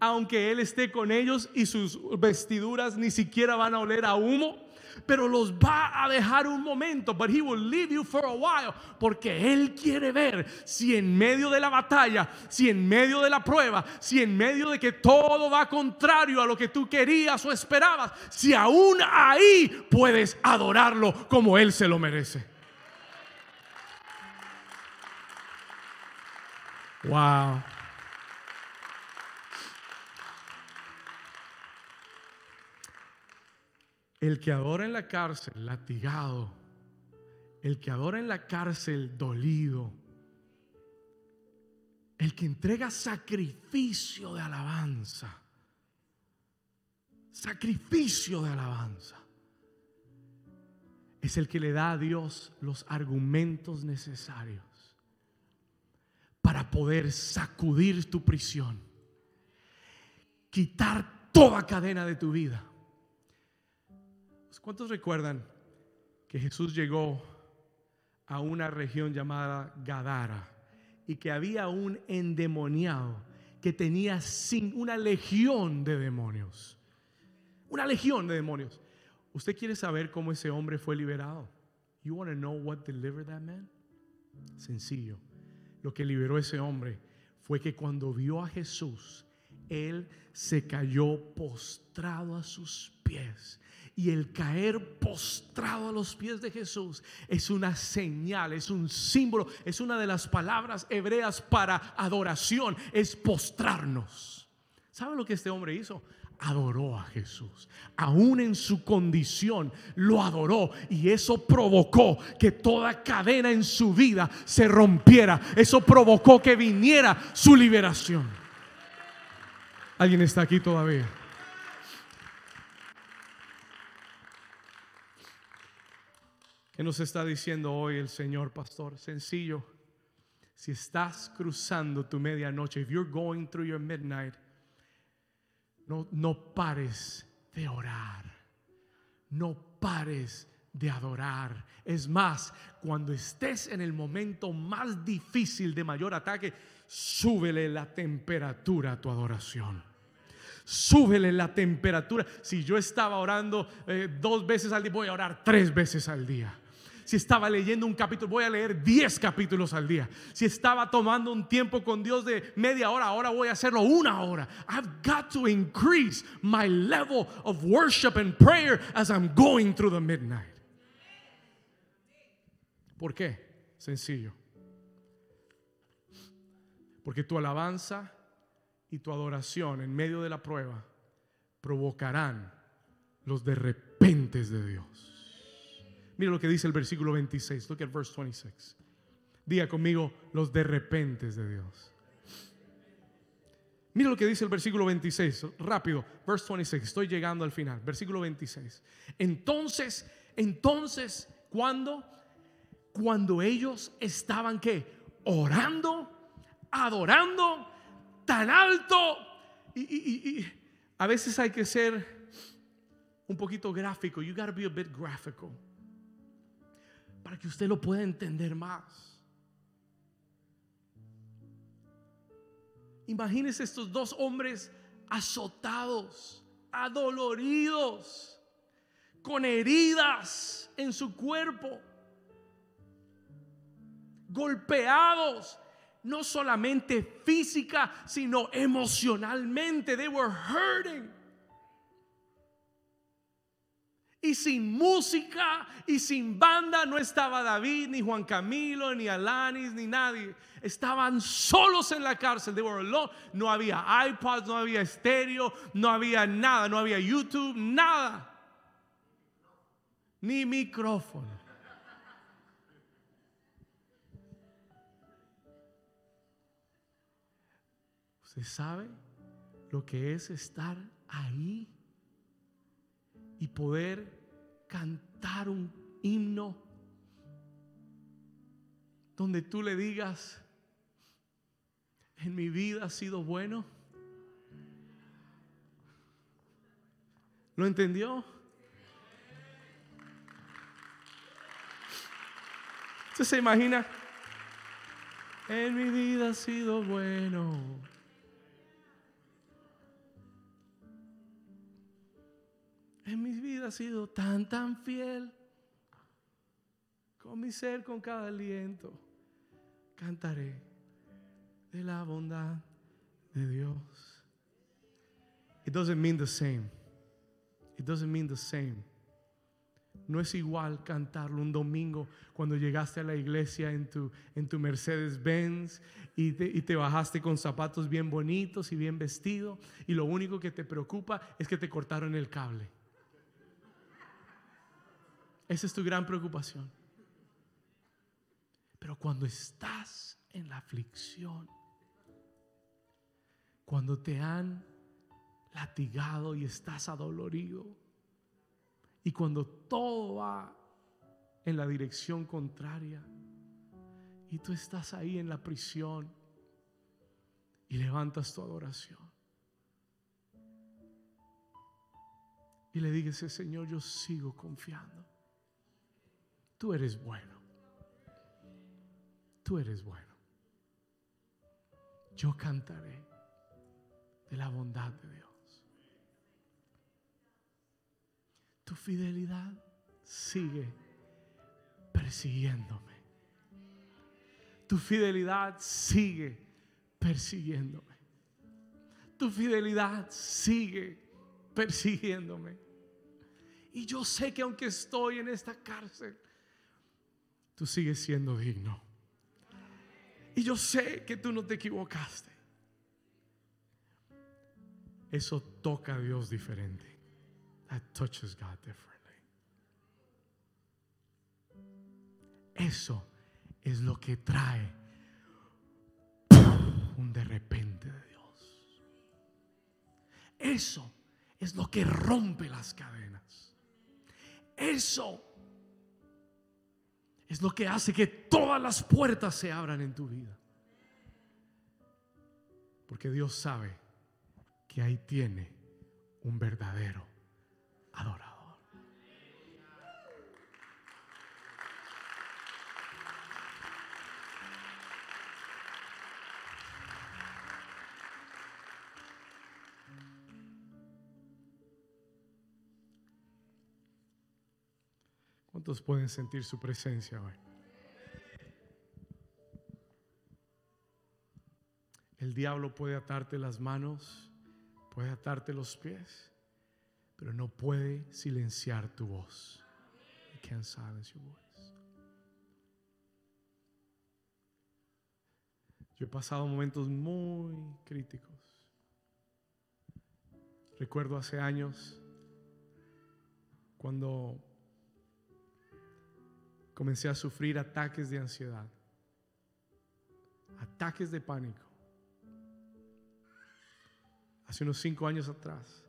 aunque Él esté con ellos y sus vestiduras ni siquiera van a oler a humo pero los va a dejar un momento, but he will leave you for a while, porque él quiere ver si en medio de la batalla, si en medio de la prueba, si en medio de que todo va contrario a lo que tú querías o esperabas, si aún ahí puedes adorarlo como él se lo merece. Wow. El que adora en la cárcel latigado, el que adora en la cárcel dolido, el que entrega sacrificio de alabanza, sacrificio de alabanza, es el que le da a Dios los argumentos necesarios para poder sacudir tu prisión, quitar toda cadena de tu vida ¿Cuántos recuerdan que Jesús llegó a una región llamada Gadara y que había un endemoniado que tenía una legión de demonios? Una legión de demonios. ¿Usted quiere saber cómo ese hombre fue liberado? You want to know what delivered that man? Sencillo. Lo que liberó ese hombre fue que cuando vio a Jesús, él se cayó postrado a sus pies y el caer postrado a los pies de Jesús es una señal, es un símbolo, es una de las palabras hebreas para adoración, es postrarnos. ¿Sabe lo que este hombre hizo? Adoró a Jesús. Aún en su condición lo adoró y eso provocó que toda cadena en su vida se rompiera. Eso provocó que viniera su liberación. ¿Alguien está aquí todavía? ¿Qué nos está diciendo hoy el Señor, pastor? Sencillo. Si estás cruzando tu medianoche, if you're going through your midnight, no, no pares de orar. No pares de adorar. Es más, cuando estés en el momento más difícil de mayor ataque, súbele la temperatura a tu adoración. Súbele la temperatura. Si yo estaba orando eh, dos veces al día, voy a orar tres veces al día. Si estaba leyendo un capítulo, voy a leer diez capítulos al día. Si estaba tomando un tiempo con Dios de media hora, ahora voy a hacerlo una hora. I've got to increase my level of worship and prayer as I'm going through the midnight. ¿Por qué? Sencillo. Porque tu alabanza y tu adoración en medio de la prueba provocarán los de repentes de Dios. Mira lo que dice el versículo 26. Look at verse 26. Diga conmigo los de repentes de Dios. Mira lo que dice el versículo 26. Rápido, verse 26. Estoy llegando al final. Versículo 26. Entonces, entonces, cuando cuando ellos estaban que orando, adorando tan alto y, a veces hay que ser un poquito gráfico. You gotta be a bit graphical para que usted lo pueda entender más. Imagínese estos dos hombres azotados, adoloridos, con heridas en su cuerpo golpeados, no solamente física, sino emocionalmente. They were hurting. Y sin música y sin banda no estaba David, ni Juan Camilo, ni Alanis, ni nadie. Estaban solos en la cárcel. They were alone. No había iPods, no había estéreo, no había nada, no había YouTube, nada. Ni micrófono. ¿Usted sabe lo que es estar ahí y poder cantar un himno donde tú le digas, en mi vida ha sido bueno? ¿Lo entendió? ¿Usted se imagina? En mi vida ha sido bueno. En mi vida ha sido tan, tan fiel. Con mi ser, con cada aliento, cantaré de la bondad de Dios. It doesn't mean the same. It doesn't mean the same. No es igual cantarlo un domingo cuando llegaste a la iglesia en tu, en tu Mercedes Benz y te, y te bajaste con zapatos bien bonitos y bien vestido y lo único que te preocupa es que te cortaron el cable. Esa es tu gran preocupación. Pero cuando estás en la aflicción, cuando te han latigado y estás adolorido, y cuando todo va en la dirección contraria, y tú estás ahí en la prisión y levantas tu adoración. Y le dices, Señor, yo sigo confiando tú eres bueno. Tú eres bueno. Yo cantaré de la bondad de Dios. Tu fidelidad sigue persiguiéndome. Tu fidelidad sigue persiguiéndome. Tu fidelidad sigue persiguiéndome. Y yo sé que aunque estoy en esta cárcel, tú sigues siendo digno. Y yo sé que tú no te equivocaste. Eso toca a Dios diferente. That touches God differently. Eso es lo que trae un de repente de Dios. Eso es lo que rompe las cadenas. Eso es lo que hace que todas las puertas se abran en tu vida. Porque Dios sabe que ahí tiene un verdadero adorador. ¿Cuántos pueden sentir su presencia hoy? El diablo puede atarte las manos, puede atarte los pies, pero no puede silenciar tu voz. Yo he pasado momentos muy críticos. Recuerdo hace años cuando comencé a sufrir ataques de ansiedad, ataques de pánico. Hace unos cinco años atrás.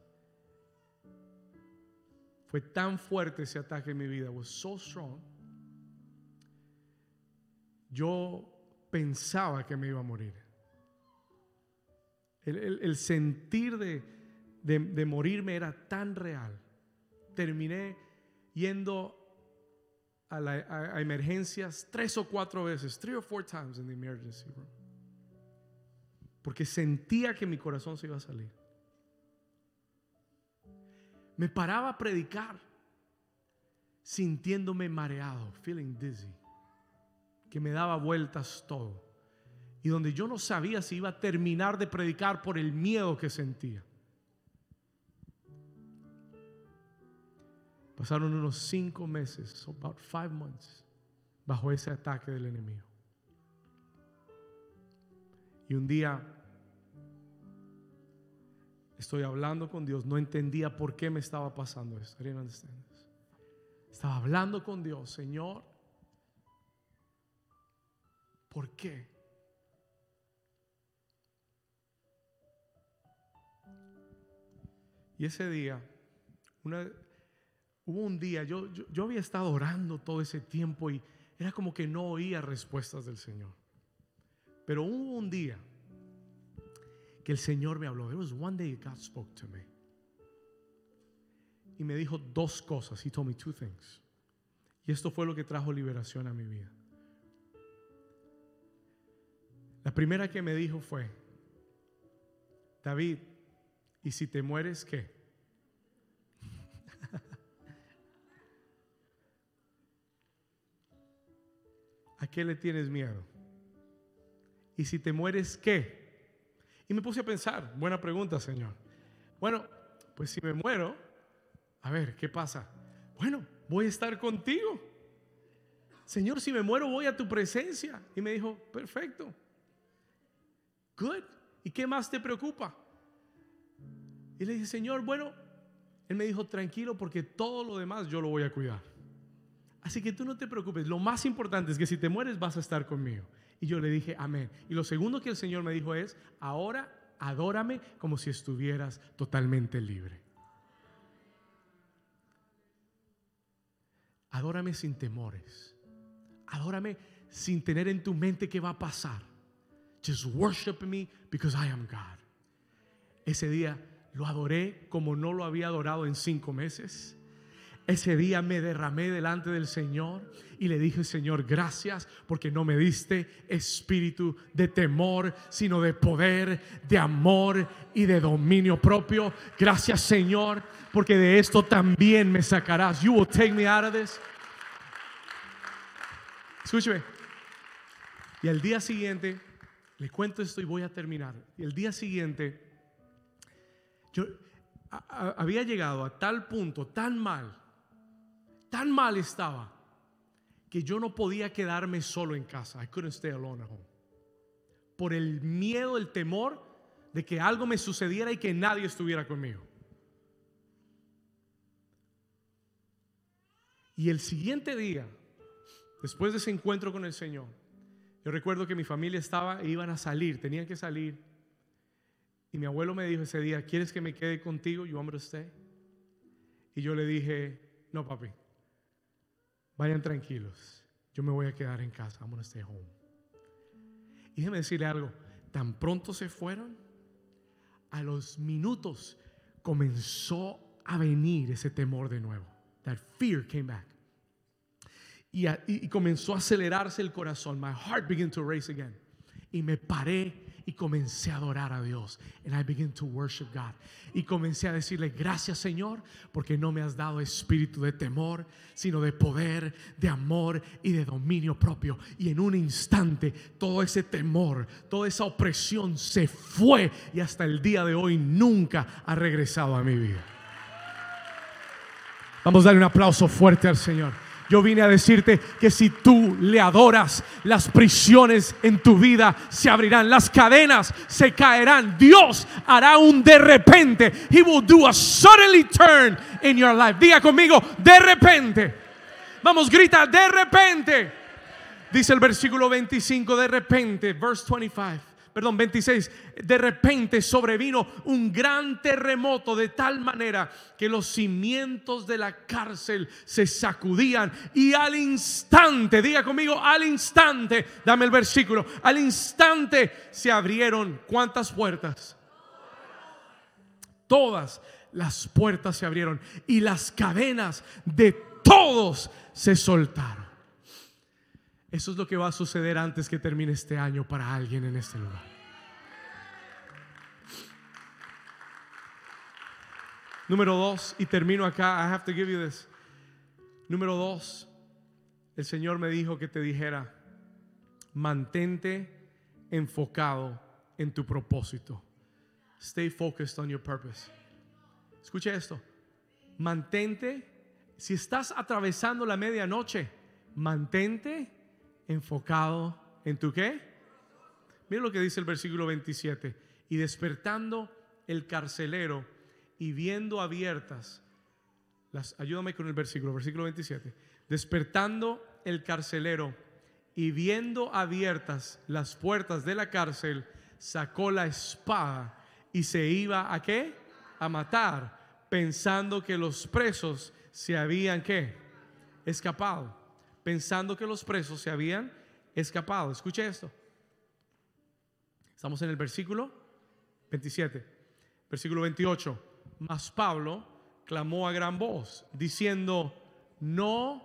Fue tan fuerte ese ataque en mi vida, was so strong. Yo pensaba que me iba a morir. El, sentir de, de, morirme era tan real. Terminé yendo a, emergencias tres o cuatro veces, three or four times in the emergency room. Porque sentía que mi corazón se iba a salir. Me paraba a predicar sintiéndome mareado, feeling dizzy, que me daba vueltas todo. Y donde yo no sabía si iba a terminar de predicar por el miedo que sentía. Pasaron unos cinco meses, about five months, bajo ese ataque del enemigo. Y un día Estoy hablando con Dios. No entendía por qué me estaba pasando esto. Estaba hablando con Dios, Señor. ¿Por qué? Y ese día, hubo un día, yo, yo, había estado orando todo ese tiempo y era como que no oía respuestas del Señor. Pero hubo un día que el Señor me habló. There was one day God spoke to me. Y me dijo dos cosas. He told me two things. Y esto fue lo que trajo liberación a mi vida. La primera que me dijo fue, David, ¿y si te mueres qué? Qué le tienes miedo? ¿Y si te mueres qué? Y me puse a pensar, buena pregunta, Señor. Bueno, pues si me muero, a ver, ¿qué pasa? Bueno, voy a estar contigo. Señor, si me muero, voy a tu presencia. Y me dijo, perfecto. Good. ¿Y qué más te preocupa? Y le dije, Señor, bueno, Él me dijo, tranquilo, porque todo lo demás yo lo voy a cuidar. Así que tú no te preocupes. Lo más importante es que si te mueres vas a estar conmigo. Y yo le dije, amén. Y lo segundo que el Señor me dijo es, ahora adórame como si estuvieras totalmente libre. Adórame sin temores. Adórame sin tener en tu mente qué va a pasar. Just worship me because I am God. Ese día lo adoré como no lo había adorado en cinco meses. Ese día me derramé delante del Señor y le dije, Señor, gracias porque no me diste espíritu de temor, sino de poder, de amor y de dominio propio. Gracias, Señor, porque de esto también me sacarás. You will take me out of this. Escúcheme. Y al día siguiente, le cuento esto y voy a terminar. Y el día siguiente, yo había llegado a tal punto, tan mal, tan mal estaba que yo no podía quedarme solo en casa. I couldn't stay alone at home. Por el miedo, el temor de que algo me sucediera y que nadie estuviera conmigo. Y el siguiente día, después de ese encuentro con el Señor, yo recuerdo que mi familia estaba e iban a salir, tenían que salir. Y mi abuelo me dijo ese día, ¿quieres que me quede contigo? You want me Y yo le dije, no, papi, Vayan tranquilos. Yo me voy a quedar en casa. I'm gonna stay home. Y déjeme decirle algo. Tan pronto se fueron, a los minutos comenzó a venir ese temor de nuevo. That fear came back. Y, y, comenzó a acelerarse el corazón. My heart began to race again. Y me paré y comencé a adorar a Dios. And I began to worship God. Y comencé a decirle, gracias Señor, porque no me has dado espíritu de temor, sino de poder, de amor y de dominio propio. Y en un instante todo ese temor, toda esa opresión se fue y hasta el día de hoy nunca ha regresado a mi vida. Vamos a darle un aplauso fuerte al Señor. Yo vine a decirte que si tú le adoras, las prisiones en tu vida se abrirán, las cadenas se caerán. Dios hará un de repente. He will do a suddenly turn in your life. Diga conmigo, de repente. Vamos, grita, de repente. Dice el versículo 25, de repente, verse 25 perdón, 26, de repente sobrevino un gran terremoto de tal manera que los cimientos de la cárcel se sacudían y al instante, diga conmigo, al instante, dame el versículo, al instante se abrieron cuántas puertas? Todas las puertas se abrieron y las cadenas de todos se soltaron. Eso es lo que va a suceder antes que termine este año para alguien en este lugar. Número dos, y termino acá, I have to give you this. Número dos, el Señor me dijo que te dijera, mantente enfocado en tu propósito. Stay focused on your purpose. Escucha esto. Mantente, si estás atravesando la medianoche, mantente enfocado en tu qué? Mira lo que dice el versículo 27. Y despertando el carcelero y viendo abiertas, las, ayúdame con el versículo, versículo 27. Despertando el carcelero y viendo abiertas las puertas de la cárcel, sacó la espada y se iba a qué? A matar, pensando que los presos se habían qué? Escapado pensando que los presos se habían escapado. Escuche esto. Estamos en el versículo 27, versículo 28. Mas Pablo clamó a gran voz, diciendo, no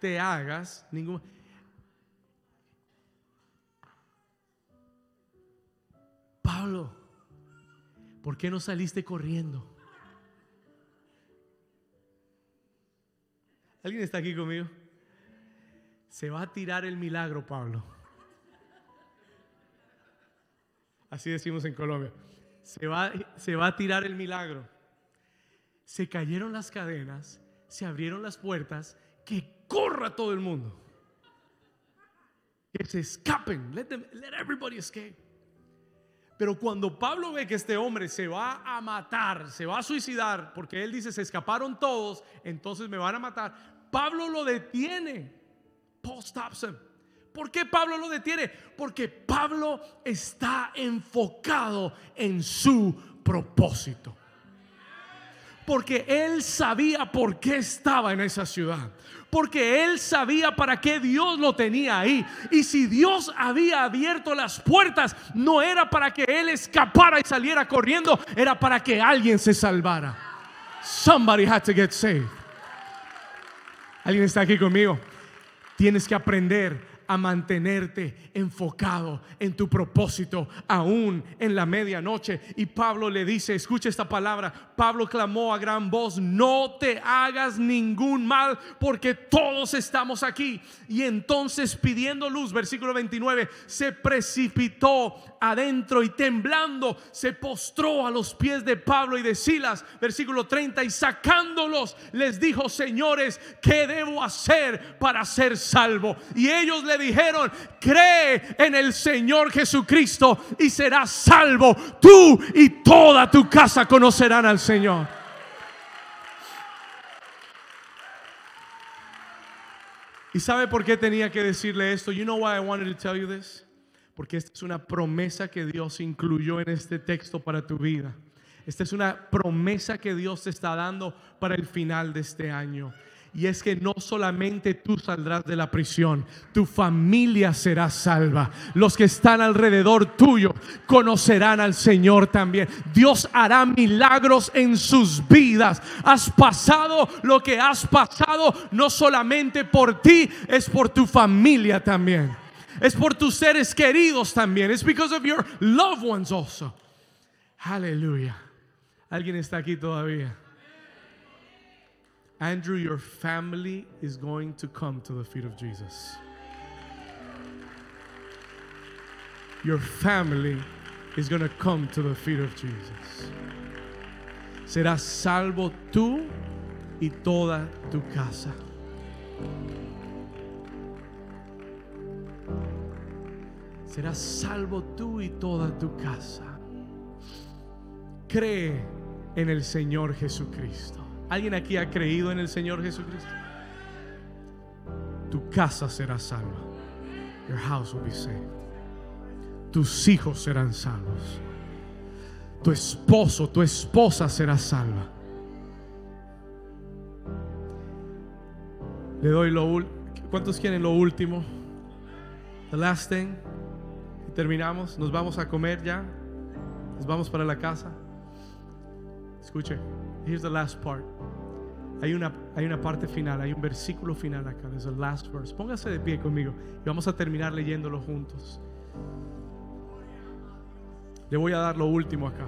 te hagas ningún... Pablo, ¿por qué no saliste corriendo? ¿Alguien está aquí conmigo? Se va a tirar el milagro, Pablo. Así decimos en Colombia. Se va, se va a tirar el milagro. Se cayeron las cadenas, se abrieron las puertas, que corra todo el mundo. Que se escapen. Let, let everybody escape. Pero cuando Pablo ve que este hombre se va a matar, se va a suicidar, porque él dice, se escaparon todos, entonces me van a matar, Pablo lo detiene. Paul stops. ¿Por qué Pablo lo detiene? Porque Pablo está enfocado en su propósito. Porque él sabía por qué estaba en esa ciudad. Porque él sabía para qué Dios lo tenía ahí. Y si Dios había abierto las puertas, no era para que él escapara y saliera corriendo, era para que alguien se salvara. Somebody had to get saved. ¿Alguien está aquí conmigo? Tienes que aprender a mantenerte enfocado en tu propósito, aún en la medianoche. Y Pablo le dice, escucha esta palabra, Pablo clamó a gran voz, no te hagas ningún mal, porque todos estamos aquí. Y entonces pidiendo luz, versículo 29, se precipitó adentro y temblando, se postró a los pies de Pablo y de Silas, versículo 30, y sacándolos, les dijo, señores, ¿qué debo hacer para ser salvo? Y ellos le dijeron, cree en el Señor Jesucristo y serás salvo. Tú y toda tu casa conocerán al Señor. ¿Y sabe por qué tenía que decirle esto? You know why I wanted to tell you this? Porque esta es una promesa que Dios incluyó en este texto para tu vida. Esta es una promesa que Dios te está dando para el final de este año. Y es que no solamente tú saldrás de la prisión, tu familia será salva. Los que están alrededor tuyo conocerán al Señor también. Dios hará milagros en sus vidas. Has pasado lo que has pasado, no solamente por ti, es por tu familia también. Es por tus seres queridos también. It's because of your loved ones also. Aleluya. ¿Alguien está aquí todavía? Andrew, your family is going to come to the feet of Jesus. Your family is going to come to the feet of Jesus. Serás salvo tú y toda tu casa. Serás salvo tú y toda tu casa. Cree en el Señor Jesucristo. ¿Alguien aquí ha creído en el Señor Jesucristo? Tu casa será salva. Your house will be saved. Tus hijos serán salvos. Tu esposo, tu esposa será salva. Le doy lo último. ¿Cuántos quieren lo último? The last thing. Terminamos. Nos vamos a comer ya. Nos vamos para la casa. Escuche. Here's the last part. Hay una, hay una parte final, hay un versículo final acá. There's a last verse. Póngase de pie conmigo y vamos a terminar leyéndolo juntos. Le voy a dar lo último acá.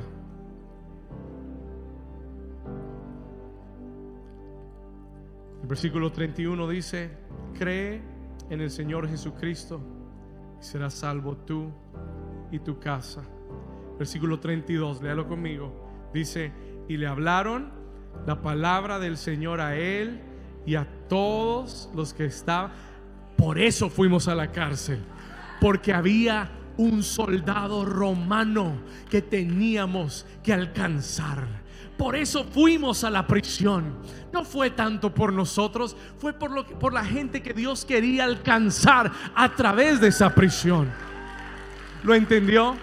El versículo 31 dice, cree en el Señor Jesucristo y serás salvo tú y tu casa. Versículo 32, léalo conmigo. Dice, y le hablaron la palabra del Señor a él y a todos los que estaban. Por eso fuimos a la cárcel, porque había un soldado romano que teníamos que alcanzar. Por eso fuimos a la prisión. No fue tanto por nosotros, fue por, lo por la gente que Dios quería alcanzar a través de esa prisión. ¿Lo entendió?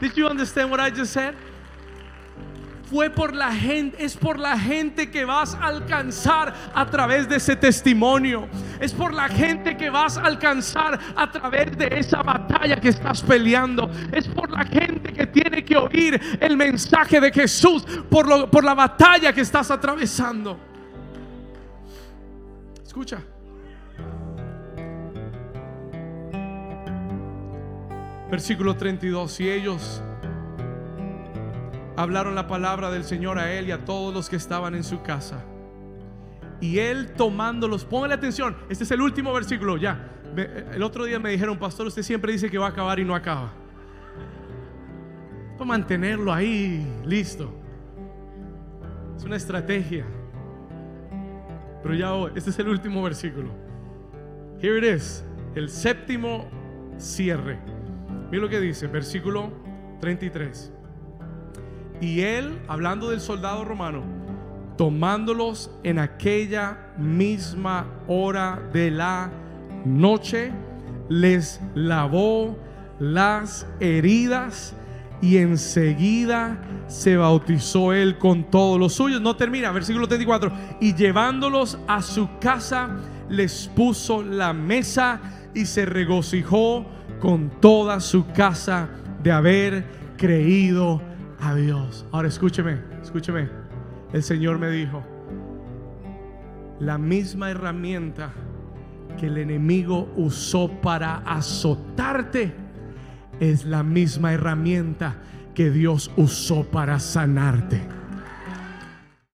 Did you understand what I just said? fue por la gente, es por la gente que vas a alcanzar a través de ese testimonio. Es por la gente que vas a alcanzar a través de esa batalla que estás peleando. Es por la gente que tiene que oír el mensaje de Jesús por, lo, por la batalla que estás atravesando. Escucha. Versículo 32. Y ellos hablaron la palabra del Señor a él y a todos los que estaban en su casa. Y él tomándolos, póngale atención, este es el último versículo, ya. El otro día me dijeron, pastor, usted siempre dice que va a acabar y no acaba. Para mantenerlo ahí, listo. Es una estrategia. Pero ya hoy, este es el último versículo. Here it is, el séptimo cierre. Mira lo que dice, versículo 33. Y él, hablando del soldado romano, tomándolos en aquella misma hora de la noche, les lavó las heridas y enseguida se bautizó él con todos los suyos. No termina, versículo 34. Y llevándolos a su casa, les puso la mesa y se regocijó con toda su casa de haber creído a Dios. Ahora escúcheme, escúcheme. El Señor me dijo, la misma herramienta que el enemigo usó para azotarte es la misma herramienta que Dios usó para sanarte.